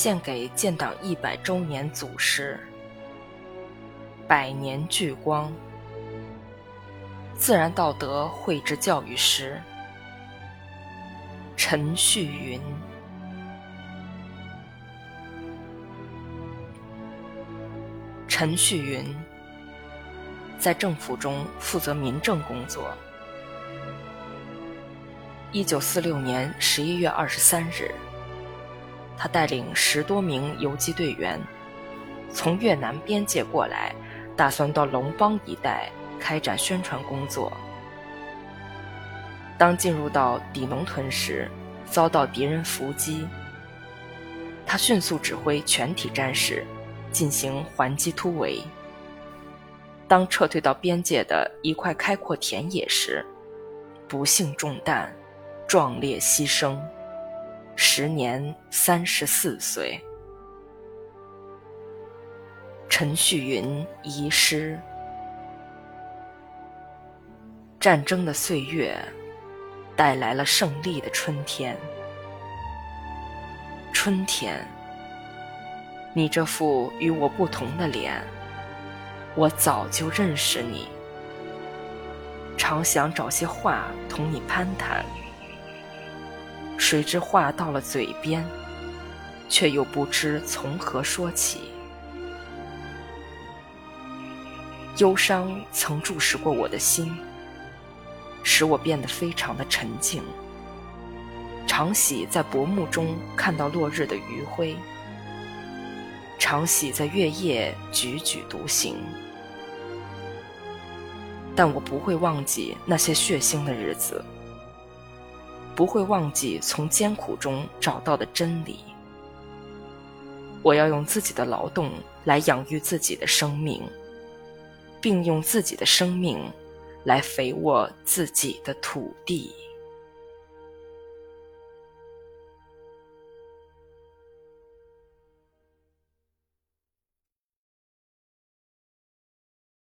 献给建党一百周年祖师。百年聚光，自然道德绘制教育师。陈旭云，陈旭云在政府中负责民政工作。一九四六年十一月二十三日，他带领十多名游击队员从越南边界过来，打算到龙邦一带开展宣传工作。当进入到底农屯时，遭到敌人伏击，他迅速指挥全体战士进行还击突围。当撤退到边界的一块开阔田野时，不幸中弹。壮烈牺牲，时年三十四岁。陈旭云遗失。战争的岁月，带来了胜利的春天。春天，你这副与我不同的脸，我早就认识你。常想找些话同你攀谈。谁知话到了嘴边，却又不知从何说起。忧伤曾注视过我的心，使我变得非常的沉静。常喜在薄暮中看到落日的余晖，常喜在月夜踽踽独行。但我不会忘记那些血腥的日子。不会忘记从艰苦中找到的真理。我要用自己的劳动来养育自己的生命，并用自己的生命来肥沃自己的土地。